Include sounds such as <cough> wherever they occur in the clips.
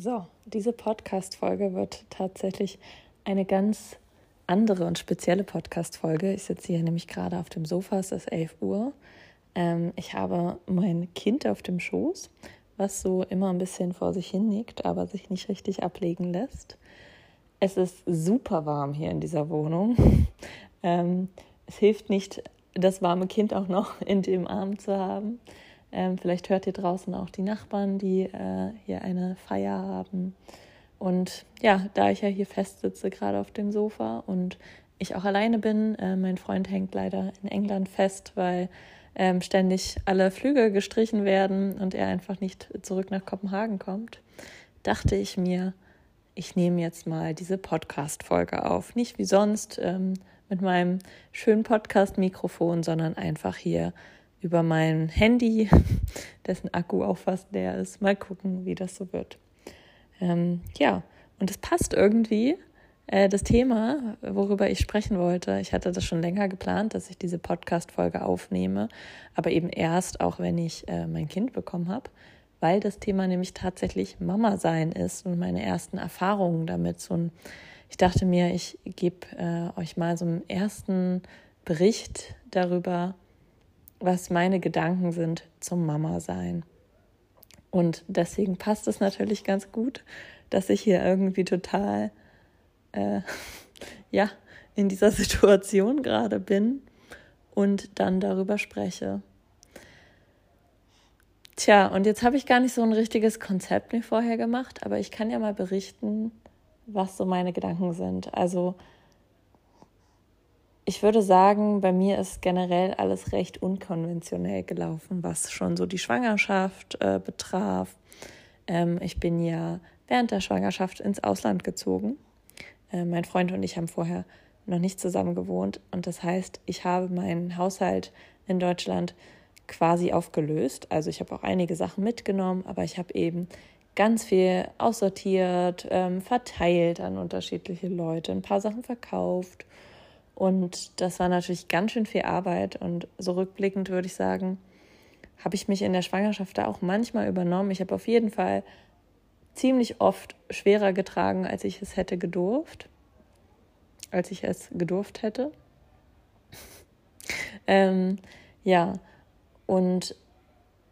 So, diese Podcast-Folge wird tatsächlich eine ganz andere und spezielle Podcast-Folge. Ich sitze hier nämlich gerade auf dem Sofa, es ist 11 Uhr. Ähm, ich habe mein Kind auf dem Schoß, was so immer ein bisschen vor sich hin nickt, aber sich nicht richtig ablegen lässt. Es ist super warm hier in dieser Wohnung. <laughs> ähm, es hilft nicht, das warme Kind auch noch in dem Arm zu haben. Ähm, vielleicht hört ihr draußen auch die Nachbarn, die äh, hier eine Feier haben. Und ja, da ich ja hier fest sitze, gerade auf dem Sofa und ich auch alleine bin, äh, mein Freund hängt leider in England fest, weil ähm, ständig alle Flüge gestrichen werden und er einfach nicht zurück nach Kopenhagen kommt, dachte ich mir, ich nehme jetzt mal diese Podcast-Folge auf. Nicht wie sonst ähm, mit meinem schönen Podcast-Mikrofon, sondern einfach hier über mein Handy, <laughs> dessen Akku auch fast leer ist. Mal gucken, wie das so wird. Ähm, ja, und es passt irgendwie. Äh, das Thema, worüber ich sprechen wollte, ich hatte das schon länger geplant, dass ich diese Podcast-Folge aufnehme, aber eben erst auch, wenn ich äh, mein Kind bekommen habe, weil das Thema nämlich tatsächlich Mama sein ist und meine ersten Erfahrungen damit. So ein, ich dachte mir, ich gebe äh, euch mal so einen ersten Bericht darüber, was meine Gedanken sind zum Mama sein. Und deswegen passt es natürlich ganz gut, dass ich hier irgendwie total, äh, <laughs> ja, in dieser <laughs> Situation gerade bin und dann darüber spreche. Tja, und jetzt habe ich gar nicht so ein richtiges Konzept mir vorher gemacht, aber ich kann ja mal berichten, was so meine Gedanken sind. Also ich würde sagen, bei mir ist generell alles recht unkonventionell gelaufen, was schon so die Schwangerschaft äh, betraf. Ähm, ich bin ja während der Schwangerschaft ins Ausland gezogen. Äh, mein Freund und ich haben vorher noch nicht zusammen gewohnt und das heißt, ich habe meinen Haushalt in Deutschland quasi aufgelöst. Also ich habe auch einige Sachen mitgenommen, aber ich habe eben ganz viel aussortiert, ähm, verteilt an unterschiedliche Leute, ein paar Sachen verkauft und das war natürlich ganz schön viel Arbeit. Und so rückblickend würde ich sagen, habe ich mich in der Schwangerschaft da auch manchmal übernommen. Ich habe auf jeden Fall ziemlich oft schwerer getragen, als ich es hätte gedurft. Als ich es gedurft hätte. <laughs> ähm, ja, und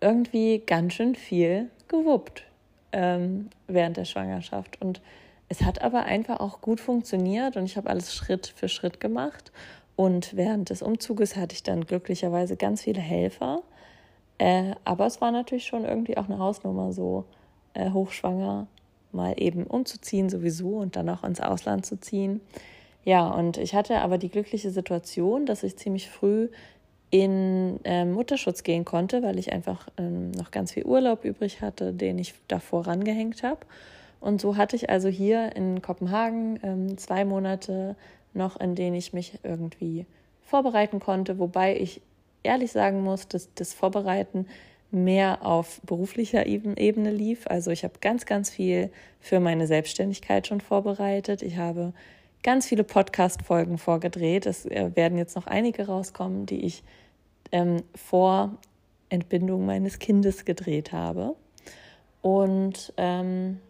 irgendwie ganz schön viel gewuppt ähm, während der Schwangerschaft. Und es hat aber einfach auch gut funktioniert und ich habe alles Schritt für Schritt gemacht. Und während des Umzuges hatte ich dann glücklicherweise ganz viele Helfer. Äh, aber es war natürlich schon irgendwie auch eine Hausnummer, so äh, hochschwanger mal eben umzuziehen sowieso und dann auch ins Ausland zu ziehen. Ja, und ich hatte aber die glückliche Situation, dass ich ziemlich früh in äh, Mutterschutz gehen konnte, weil ich einfach ähm, noch ganz viel Urlaub übrig hatte, den ich davor rangehängt habe. Und so hatte ich also hier in Kopenhagen ähm, zwei Monate noch, in denen ich mich irgendwie vorbereiten konnte, wobei ich ehrlich sagen muss, dass das Vorbereiten mehr auf beruflicher Ebene lief. Also ich habe ganz, ganz viel für meine Selbstständigkeit schon vorbereitet. Ich habe ganz viele Podcast-Folgen vorgedreht. Es äh, werden jetzt noch einige rauskommen, die ich ähm, vor Entbindung meines Kindes gedreht habe. Und ähm,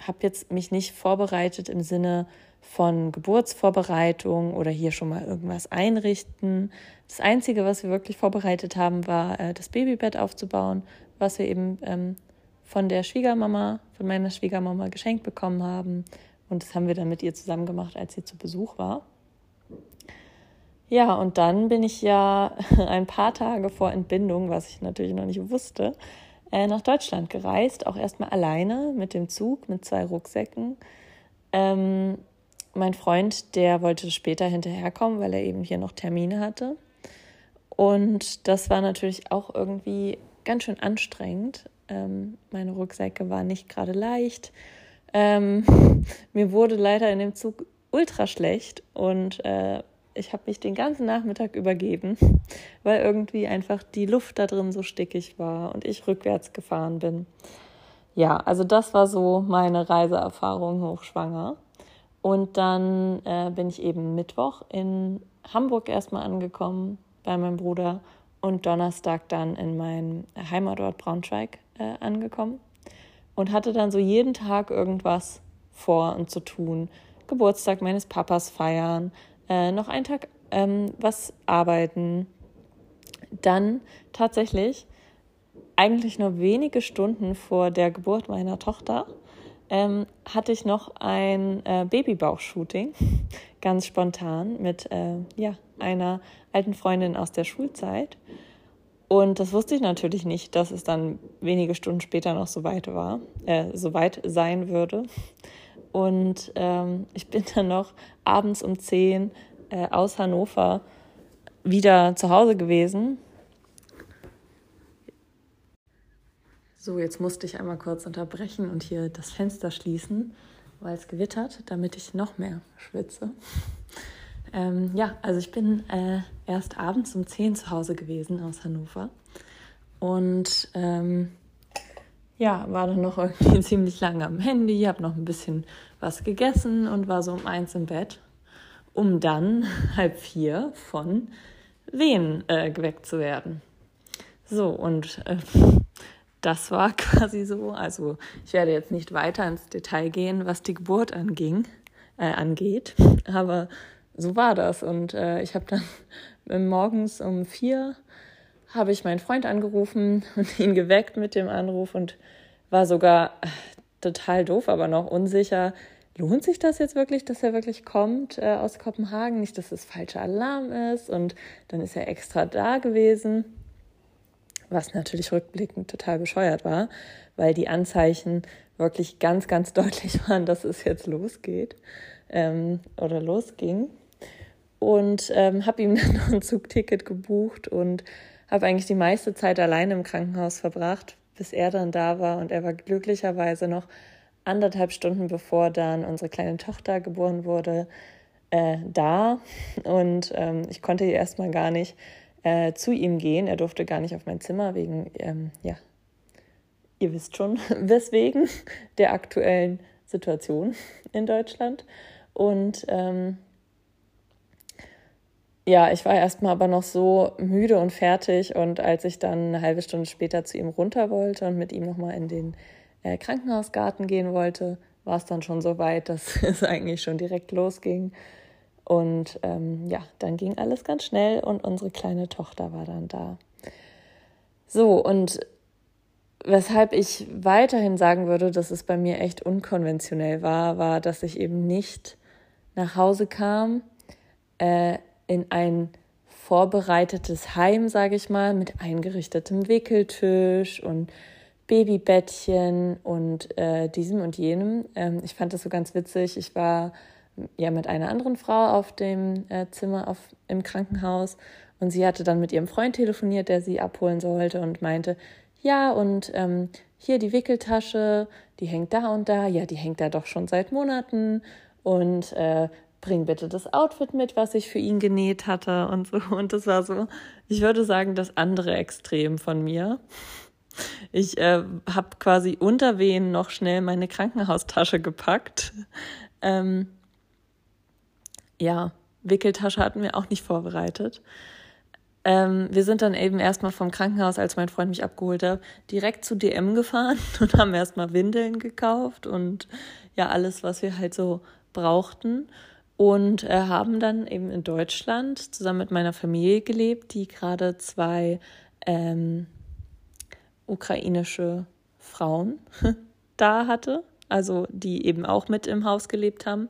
habe jetzt mich nicht vorbereitet im Sinne von Geburtsvorbereitung oder hier schon mal irgendwas einrichten. Das Einzige, was wir wirklich vorbereitet haben, war äh, das Babybett aufzubauen, was wir eben ähm, von der Schwiegermama, von meiner Schwiegermama geschenkt bekommen haben. Und das haben wir dann mit ihr zusammen gemacht, als sie zu Besuch war. Ja, und dann bin ich ja <laughs> ein paar Tage vor Entbindung, was ich natürlich noch nicht wusste, äh, nach Deutschland gereist, auch erstmal alleine mit dem Zug, mit zwei Rucksäcken. Ähm, mein Freund, der wollte später hinterherkommen, weil er eben hier noch Termine hatte. Und das war natürlich auch irgendwie ganz schön anstrengend. Ähm, meine Rucksäcke waren nicht gerade leicht. Ähm, <laughs> mir wurde leider in dem Zug ultra schlecht und äh, ich habe mich den ganzen Nachmittag übergeben, <laughs> weil irgendwie einfach die Luft da drin so stickig war und ich rückwärts gefahren bin. Ja, also das war so meine Reiseerfahrung hochschwanger. Und dann äh, bin ich eben Mittwoch in Hamburg erstmal angekommen bei meinem Bruder und Donnerstag dann in meinem Heimatort Braunschweig äh, angekommen. und hatte dann so jeden Tag irgendwas vor und zu tun. Geburtstag meines Papas feiern, äh, noch einen Tag ähm, was arbeiten. Dann tatsächlich eigentlich nur wenige Stunden vor der Geburt meiner Tochter ähm, hatte ich noch ein äh, Babybauch-Shooting, <laughs> ganz spontan mit äh, ja, einer alten Freundin aus der Schulzeit. Und das wusste ich natürlich nicht, dass es dann wenige Stunden später noch so weit war, äh, so weit sein würde. Und ähm, ich bin <laughs> dann noch abends um 10 äh, aus Hannover wieder zu Hause gewesen So, jetzt musste ich einmal kurz unterbrechen und hier das Fenster schließen, weil es gewittert, damit ich noch mehr schwitze. Ähm, ja, also ich bin äh, erst abends um 10 zu Hause gewesen aus Hannover und ähm, ja, war dann noch irgendwie <laughs> ziemlich lange am Handy, habe noch ein bisschen was gegessen und war so um eins im Bett, um dann <laughs> halb vier von Wehen äh, geweckt zu werden. So, und äh, <laughs> das war quasi so. Also ich werde jetzt nicht weiter ins Detail gehen, was die Geburt anging, äh, angeht, aber so war das. Und äh, ich habe dann morgens um vier habe ich meinen Freund angerufen <laughs> und ihn geweckt mit dem Anruf und war sogar äh, total doof, aber noch unsicher. Lohnt sich das jetzt wirklich, dass er wirklich kommt äh, aus Kopenhagen? Nicht, dass es falscher Alarm ist und dann ist er extra da gewesen was natürlich rückblickend total bescheuert war, weil die Anzeichen wirklich ganz, ganz <laughs> deutlich waren, dass es jetzt losgeht ähm, oder losging. Und ähm, habe ihm <laughs> dann noch ein Zugticket gebucht und habe eigentlich die meiste Zeit alleine im Krankenhaus verbracht, bis er dann da war. Und er war glücklicherweise noch anderthalb Stunden bevor dann unsere kleine Tochter geboren wurde, äh, da. Und ähm, ich konnte erstmal gar nicht äh, zu ihm gehen. Er durfte gar nicht auf mein Zimmer wegen, ähm, ja, ihr wisst schon, <laughs> weswegen der aktuellen Situation in Deutschland. Und ähm, ja, ich war erstmal aber noch so müde und fertig. Und als ich dann eine halbe Stunde später zu ihm runter wollte und mit ihm nochmal in den äh, Krankenhausgarten gehen wollte, war es dann schon so weit, dass <laughs> es eigentlich schon direkt losging. Und ähm, ja, dann ging alles ganz schnell und unsere kleine Tochter war dann da. So, und weshalb ich weiterhin sagen würde, dass es bei mir echt unkonventionell war, war, dass ich eben nicht nach Hause kam äh, in ein vorbereitetes Heim, sage ich mal, mit eingerichtetem Wickeltisch und Babybettchen und äh, diesem und jenem. Ähm, ich fand das so ganz witzig. Ich war ja mit einer anderen Frau auf dem äh, Zimmer auf, im Krankenhaus und sie hatte dann mit ihrem Freund telefoniert, der sie abholen sollte und meinte, ja, und ähm, hier die Wickeltasche, die hängt da und da, ja, die hängt da doch schon seit Monaten und äh, bring bitte das Outfit mit, was ich für ihn genäht hatte und so. Und das war so, ich würde sagen, das andere Extrem von mir. Ich äh, habe quasi unter Wehen noch schnell meine Krankenhaustasche gepackt. Ähm, ja, Wickeltasche hatten wir auch nicht vorbereitet. Ähm, wir sind dann eben erstmal vom Krankenhaus, als mein Freund mich abgeholt hat, direkt zu DM gefahren <laughs> und haben erstmal Windeln gekauft und ja, alles, was wir halt so brauchten. Und äh, haben dann eben in Deutschland zusammen mit meiner Familie gelebt, die gerade zwei ähm, ukrainische Frauen <laughs> da hatte, also die eben auch mit im Haus gelebt haben.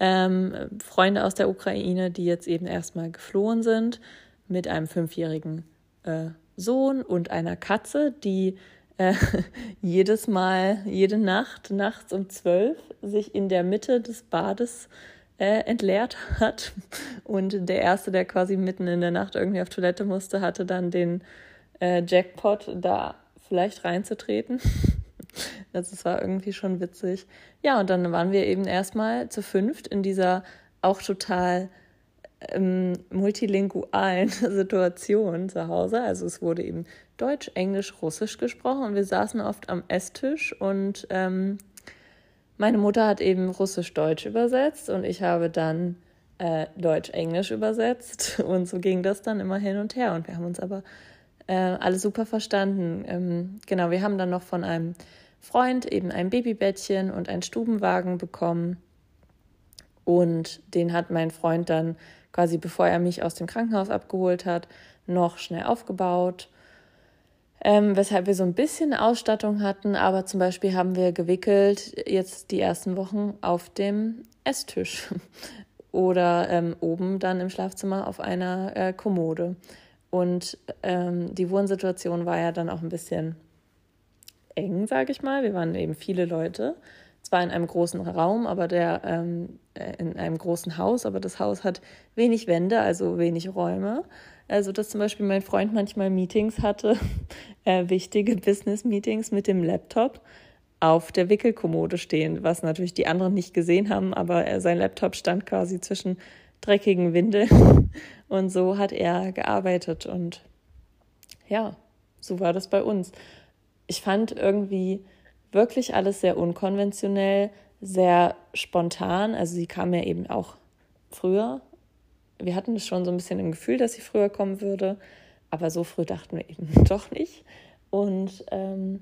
Ähm, Freunde aus der Ukraine, die jetzt eben erstmal geflohen sind, mit einem fünfjährigen äh, Sohn und einer Katze, die äh, <laughs> jedes Mal, jede Nacht, nachts um zwölf, sich in der Mitte des Bades äh, entleert hat. Und der Erste, der quasi mitten in der Nacht irgendwie auf Toilette musste, hatte dann den äh, Jackpot, da vielleicht reinzutreten. <laughs> Das war irgendwie schon witzig. Ja, und dann waren wir eben erstmal zu fünft in dieser auch total ähm, multilingualen <laughs> Situation zu Hause. Also es wurde eben Deutsch, Englisch, Russisch gesprochen und wir saßen oft am Esstisch und ähm, meine Mutter hat eben Russisch-Deutsch übersetzt und ich habe dann äh, Deutsch-Englisch übersetzt <laughs> und so ging das dann immer hin und her und wir haben uns aber äh, alle super verstanden. Ähm, genau, wir haben dann noch von einem Freund eben ein Babybettchen und einen Stubenwagen bekommen. Und den hat mein Freund dann quasi, bevor er mich aus dem Krankenhaus abgeholt hat, noch schnell aufgebaut. Ähm, weshalb wir so ein bisschen Ausstattung hatten, aber zum Beispiel haben wir gewickelt jetzt die ersten Wochen auf dem Esstisch <laughs> oder ähm, oben dann im Schlafzimmer auf einer äh, Kommode. Und ähm, die Wohnsituation war ja dann auch ein bisschen eng, sage ich mal. Wir waren eben viele Leute. Zwar in einem großen Raum, aber der ähm, äh, in einem großen Haus, aber das Haus hat wenig Wände, also wenig Räume. Also, dass zum Beispiel mein Freund manchmal Meetings hatte, <laughs> äh, wichtige Business-Meetings mit dem Laptop auf der Wickelkommode stehen, was natürlich die anderen nicht gesehen haben, aber er, sein Laptop stand quasi zwischen dreckigen Windeln <laughs> und so hat er gearbeitet und ja, so war das bei uns. Ich fand irgendwie wirklich alles sehr unkonventionell, sehr spontan. Also sie kam ja eben auch früher. Wir hatten es schon so ein bisschen im Gefühl, dass sie früher kommen würde, aber so früh dachten wir eben <laughs> doch nicht. Und ähm,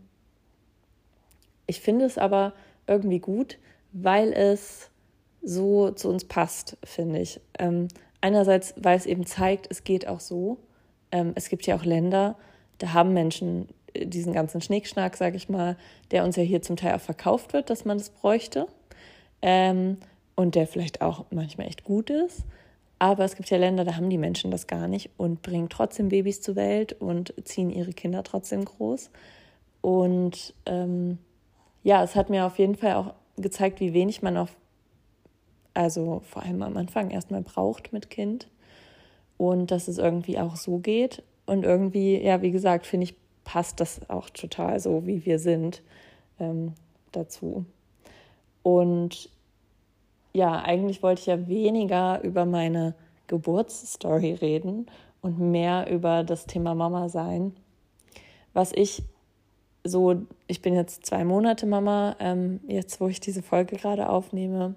ich finde es aber irgendwie gut, weil es so zu uns passt, finde ich. Ähm, einerseits, weil es eben zeigt, es geht auch so. Ähm, es gibt ja auch Länder, da haben Menschen diesen ganzen Schnickschnack, sage ich mal, der uns ja hier zum Teil auch verkauft wird, dass man das bräuchte. Ähm, und der vielleicht auch manchmal echt gut ist. Aber es gibt ja Länder, da haben die Menschen das gar nicht und bringen trotzdem Babys zur Welt und ziehen ihre Kinder trotzdem groß. Und ähm, ja, es hat mir auf jeden Fall auch gezeigt, wie wenig man auf, also vor allem am Anfang erstmal braucht mit Kind. Und dass es irgendwie auch so geht. Und irgendwie, ja, wie gesagt, finde ich, passt das auch total so, wie wir sind, ähm, dazu. Und ja, eigentlich wollte ich ja weniger über meine Geburtsstory reden und mehr über das Thema Mama sein. Was ich so, ich bin jetzt zwei Monate Mama, ähm, jetzt wo ich diese Folge gerade aufnehme,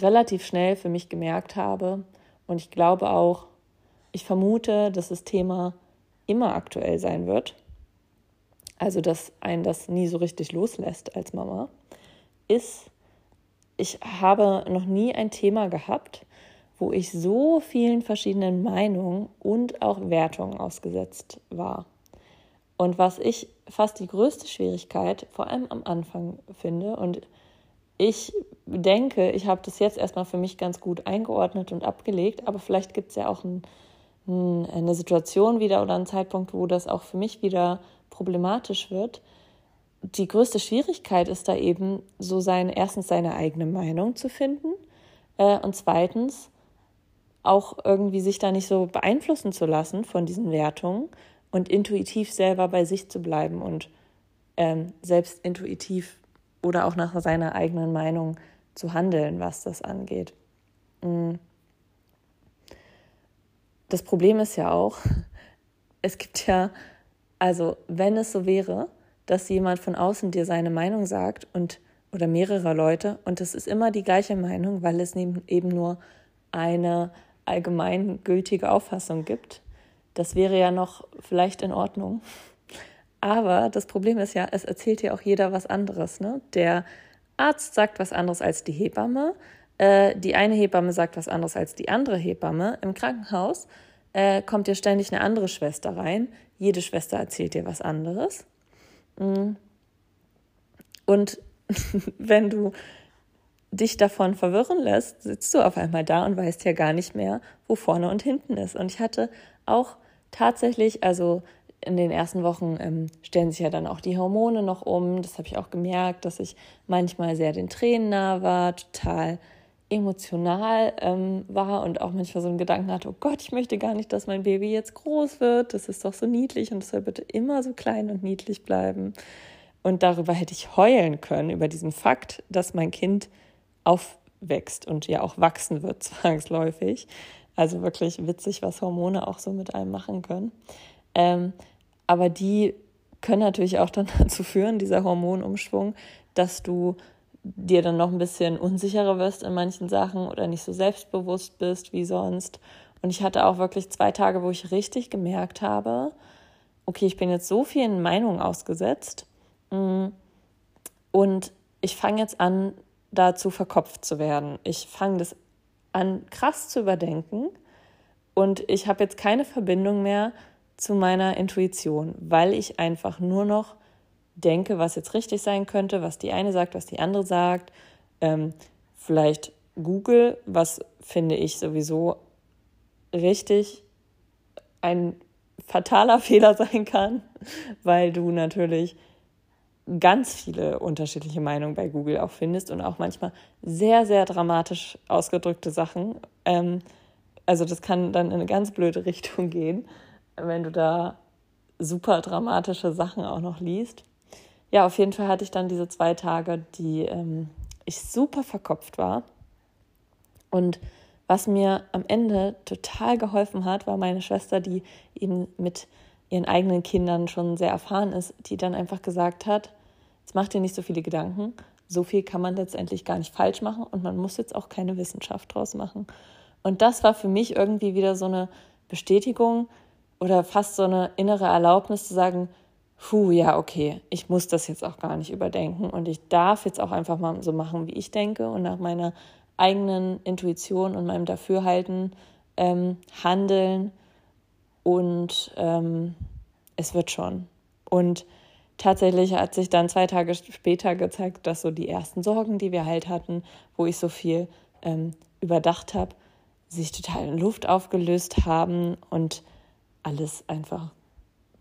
relativ schnell für mich gemerkt habe. Und ich glaube auch, ich vermute, dass das Thema immer aktuell sein wird. Also, dass ein das nie so richtig loslässt als Mama, ist, ich habe noch nie ein Thema gehabt, wo ich so vielen verschiedenen Meinungen und auch Wertungen ausgesetzt war. Und was ich fast die größte Schwierigkeit, vor allem am Anfang finde, und ich denke, ich habe das jetzt erstmal für mich ganz gut eingeordnet und abgelegt, aber vielleicht gibt es ja auch ein eine Situation wieder oder einen Zeitpunkt, wo das auch für mich wieder problematisch wird. Die größte Schwierigkeit ist da eben, so sein, erstens seine eigene Meinung zu finden äh, und zweitens auch irgendwie sich da nicht so beeinflussen zu lassen von diesen Wertungen und intuitiv selber bei sich zu bleiben und ähm, selbst intuitiv oder auch nach seiner eigenen Meinung zu handeln, was das angeht. Mhm das Problem ist ja auch, <laughs> es gibt ja, also wenn es so wäre, dass jemand von außen dir seine Meinung sagt und oder mehrere Leute und es ist immer die gleiche Meinung, weil es eben nur eine allgemeingültige Auffassung gibt, das wäre ja noch vielleicht in Ordnung. Aber das Problem ist ja, es erzählt ja auch jeder was anderes. Ne? Der Arzt sagt was anderes als die Hebamme, äh, die eine Hebamme sagt was anderes als die andere Hebamme. Im Krankenhaus äh, kommt dir ständig eine andere Schwester rein. Jede Schwester erzählt dir was anderes. Mm. Und <laughs> wenn du dich davon verwirren lässt, sitzt du auf einmal da und weißt ja gar nicht mehr, wo vorne und hinten ist. Und ich hatte auch tatsächlich, also in den ersten Wochen ähm, stellen sich ja dann auch die Hormone noch um. Das habe ich auch gemerkt, dass ich manchmal sehr den Tränen nah war, total emotional ähm, war und auch manchmal so einen Gedanken hatte, oh Gott, ich möchte gar nicht, dass mein Baby jetzt groß wird, das ist doch so niedlich und es soll bitte immer so klein und niedlich bleiben. Und darüber hätte ich heulen können, über diesen Fakt, dass mein Kind aufwächst und ja auch wachsen wird, <laughs> zwangsläufig. Also wirklich witzig, was Hormone auch so mit einem machen können. Ähm, aber die können natürlich auch dann <laughs> dazu führen, dieser Hormonumschwung, dass du dir dann noch ein bisschen unsicherer wirst in manchen Sachen oder nicht so selbstbewusst bist wie sonst. Und ich hatte auch wirklich zwei Tage, wo ich richtig gemerkt habe, okay, ich bin jetzt so vielen Meinungen ausgesetzt Mm. Und ich fange jetzt an, dazu verkopft zu werden. Ich fange das an, krass zu überdenken. Und ich habe jetzt keine Verbindung mehr zu meiner Intuition, weil ich einfach nur noch denke, was jetzt richtig sein könnte, was die eine sagt, was die andere sagt. Ähm, vielleicht Google, was finde ich sowieso richtig ein fataler <laughs> Fehler sein kann, weil du natürlich ganz viele unterschiedliche Meinungen bei Google auch findest und auch manchmal sehr, sehr dramatisch ausgedrückte Sachen. Ähm, also das kann dann in eine ganz blöde Richtung gehen, wenn du da super dramatische Sachen auch noch liest. Ja, auf jeden Fall hatte ich dann diese zwei Tage, die ähm, ich super verkopft war. Und was mir am Ende total geholfen hat, war meine Schwester, die eben mit ihren eigenen Kindern schon sehr erfahren ist, die dann einfach gesagt hat, jetzt macht dir nicht so viele Gedanken, so viel kann man letztendlich gar nicht falsch machen und man muss jetzt auch keine Wissenschaft draus machen. Und das war für mich irgendwie wieder so eine Bestätigung oder fast so eine innere Erlaubnis zu sagen, puh, ja, okay, ich muss das jetzt auch gar nicht überdenken. Und ich darf jetzt auch einfach mal so machen, wie ich denke und nach meiner eigenen Intuition und meinem Dafürhalten ähm, handeln. Und ähm, es wird schon. Und tatsächlich hat sich dann zwei Tage später gezeigt, dass so die ersten Sorgen, die wir halt hatten, wo ich so viel ähm, überdacht habe, sich total in Luft aufgelöst haben und alles einfach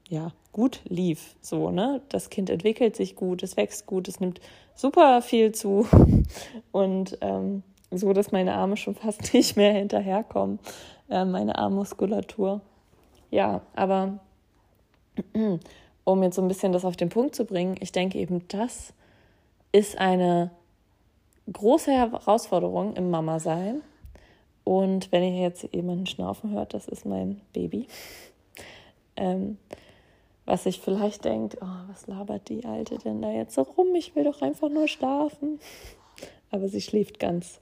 ja gut lief. So, ne? Das Kind entwickelt sich gut, es wächst gut, es nimmt super viel zu. <laughs> Und ähm, so, dass meine Arme schon fast <laughs> nicht mehr hinterherkommen, äh, meine Armmuskulatur. Ja, aber <clears throat> um jetzt so ein bisschen das auf den Punkt zu bringen, ich denke eben, das ist eine große Herausforderung im Mama-Sein. Und wenn ihr jetzt jemanden schnaufen hört, das ist mein Baby. <laughs> Ähm, was sich vielleicht denkt, oh, was labert die Alte denn da jetzt so rum? Ich will doch einfach nur schlafen. Aber sie schläft ganz,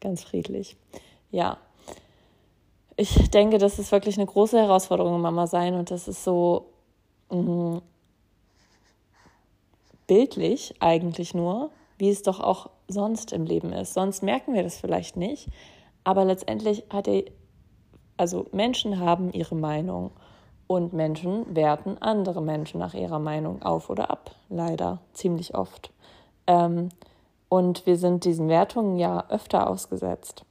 ganz friedlich. Ja, ich denke, das ist wirklich eine große Herausforderung, Mama sein. Und das ist so mh, bildlich eigentlich nur, wie es doch auch sonst im Leben ist. Sonst merken wir das vielleicht nicht. Aber letztendlich hat er, also Menschen haben ihre Meinung. Und Menschen werten andere Menschen nach ihrer Meinung auf oder ab, leider ziemlich oft. Ähm, und wir sind diesen Wertungen ja öfter ausgesetzt.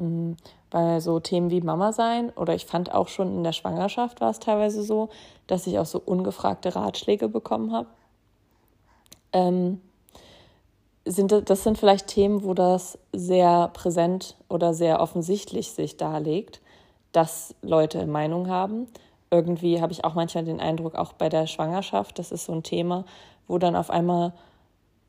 Mhm. Bei so Themen wie Mama sein oder ich fand auch schon in der Schwangerschaft war es teilweise so, dass ich auch so ungefragte Ratschläge bekommen habe. Ähm, sind, das sind vielleicht Themen, wo das sehr präsent oder sehr offensichtlich sich darlegt, dass Leute Meinung haben irgendwie habe ich auch manchmal den Eindruck, auch bei der Schwangerschaft, das ist so ein Thema, wo dann auf einmal,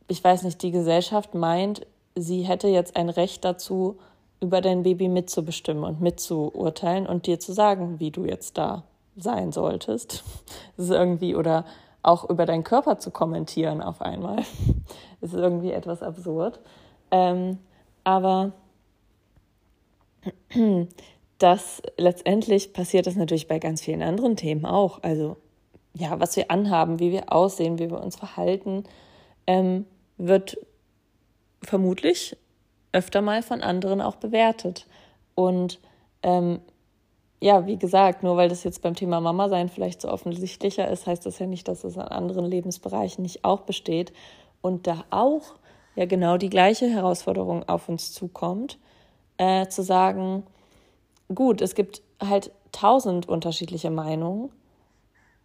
ich weiß nicht, die Gesellschaft meint, sie hätte jetzt ein Recht dazu, über dein Baby mitzubestimmen und mitzuurteilen und dir zu sagen, wie du jetzt da sein solltest. <laughs> Das ist irgendwie, oder auch über deinen Körper zu kommentieren auf einmal. <laughs> Das ist irgendwie etwas absurd. Ähm, aber <clears throat> dass letztendlich passiert das natürlich bei ganz vielen anderen Themen auch. Also ja, was wir anhaben, wie wir aussehen, wie wir uns verhalten, ähm, wird vermutlich öfter mal von anderen auch bewertet. Und ähm, ja, wie gesagt, nur weil das jetzt beim Thema Mama sein vielleicht so offensichtlicher ist, heißt das ja nicht, dass es an anderen Lebensbereichen nicht auch besteht und da auch ja genau die gleiche Herausforderung auf uns zukommt, äh, zu sagen, gut, es gibt halt tausend unterschiedliche Meinungen,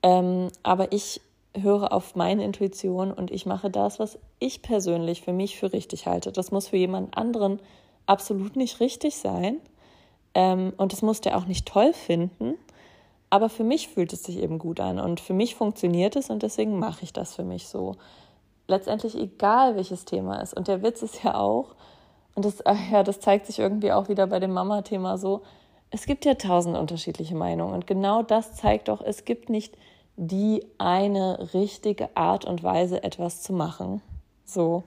ähm, aber ich höre auf meine Intuition und ich mache das, was ich persönlich für mich für richtig halte. Das muss für jemand anderen absolut nicht richtig sein ähm, und das muss der auch nicht toll finden. Aber für mich fühlt es sich eben gut an und für mich funktioniert es und deswegen mache ich das für mich so. Letztendlich egal, welches Thema ist. Und der Witz ist ja auch, und das, <laughs> ja, das zeigt sich irgendwie auch wieder bei dem Mama-Thema so, es gibt ja tausend unterschiedliche Meinungen und genau das zeigt doch, es gibt nicht die eine richtige Art und Weise, etwas zu machen. So.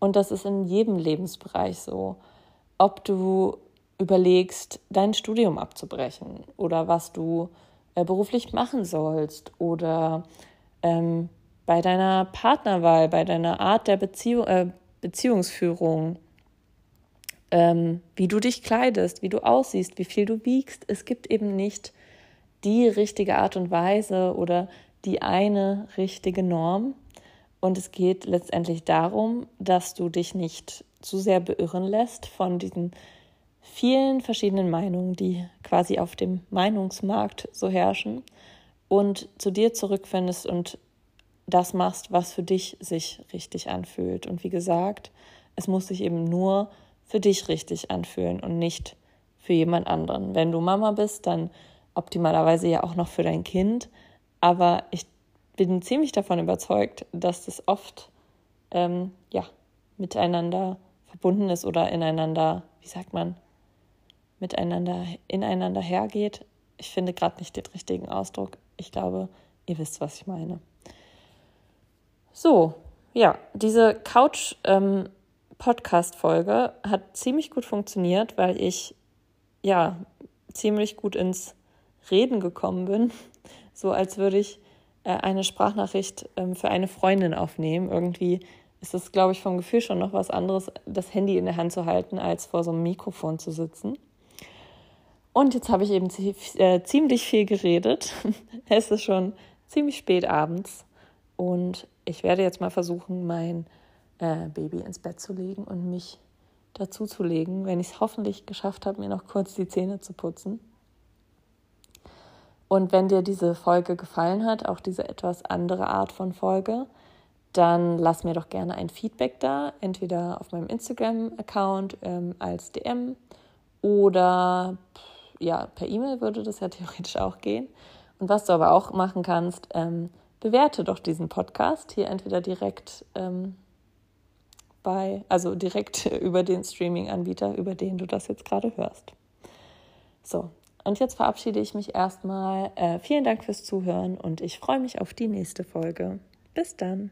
Und das ist in jedem Lebensbereich so. Ob du überlegst, dein Studium abzubrechen oder was du äh, beruflich machen sollst oder ähm, bei deiner Partnerwahl, bei deiner Art der Beziehung, äh, Beziehungsführung, ähm, wie du dich kleidest, wie du aussiehst, wie viel du wiegst. Es gibt eben nicht die richtige Art und Weise oder die eine richtige Norm. Und es geht letztendlich darum, dass du dich nicht zu sehr beirren lässt von diesen vielen verschiedenen Meinungen, die quasi auf dem Meinungsmarkt so herrschen und zu dir zurückfindest und das machst, was für dich sich richtig anfühlt. Und wie gesagt, es muss sich eben nur für dich richtig anfühlen und nicht für jemand anderen. Wenn du Mama bist, dann optimalerweise ja auch noch für dein Kind. Aber ich bin ziemlich davon überzeugt, dass das oft ähm, ja, miteinander verbunden ist oder ineinander, wie sagt man, miteinander, ineinander hergeht. Ich finde gerade nicht den richtigen Ausdruck. Ich glaube, ihr wisst, was ich meine. So, ja, diese Couch ähm, Podcast-Folge hat ziemlich gut funktioniert, weil ich ja ziemlich gut ins Reden gekommen bin. So als würde ich äh, eine Sprachnachricht ähm, für eine Freundin aufnehmen. Irgendwie ist es, glaube ich, vom Gefühl schon noch was anderes, das Handy in der Hand zu halten, als vor so einem Mikrofon zu sitzen. Und jetzt habe ich eben äh, ziemlich viel geredet. <laughs> es ist schon ziemlich spät abends und ich werde jetzt mal versuchen, mein äh, Baby ins Bett zu legen und mich dazu zu legen, wenn ich es hoffentlich geschafft habe, mir noch kurz die Zähne zu putzen. Und wenn dir diese Folge gefallen hat, auch diese etwas andere Art von Folge, dann lass mir doch gerne ein Feedback da, entweder auf meinem Instagram-Account ähm, als DM oder ja, per E-Mail würde das ja <laughs> theoretisch auch gehen. Und was du aber auch machen kannst, ähm, bewerte doch diesen Podcast hier entweder direkt ähm, bei, also direkt <laughs> über den Streaming-Anbieter, über den du das jetzt gerade hörst. So, und jetzt verabschiede ich mich erstmal. Äh, vielen Dank fürs Zuhören und ich freue mich auf die nächste Folge. Bis dann.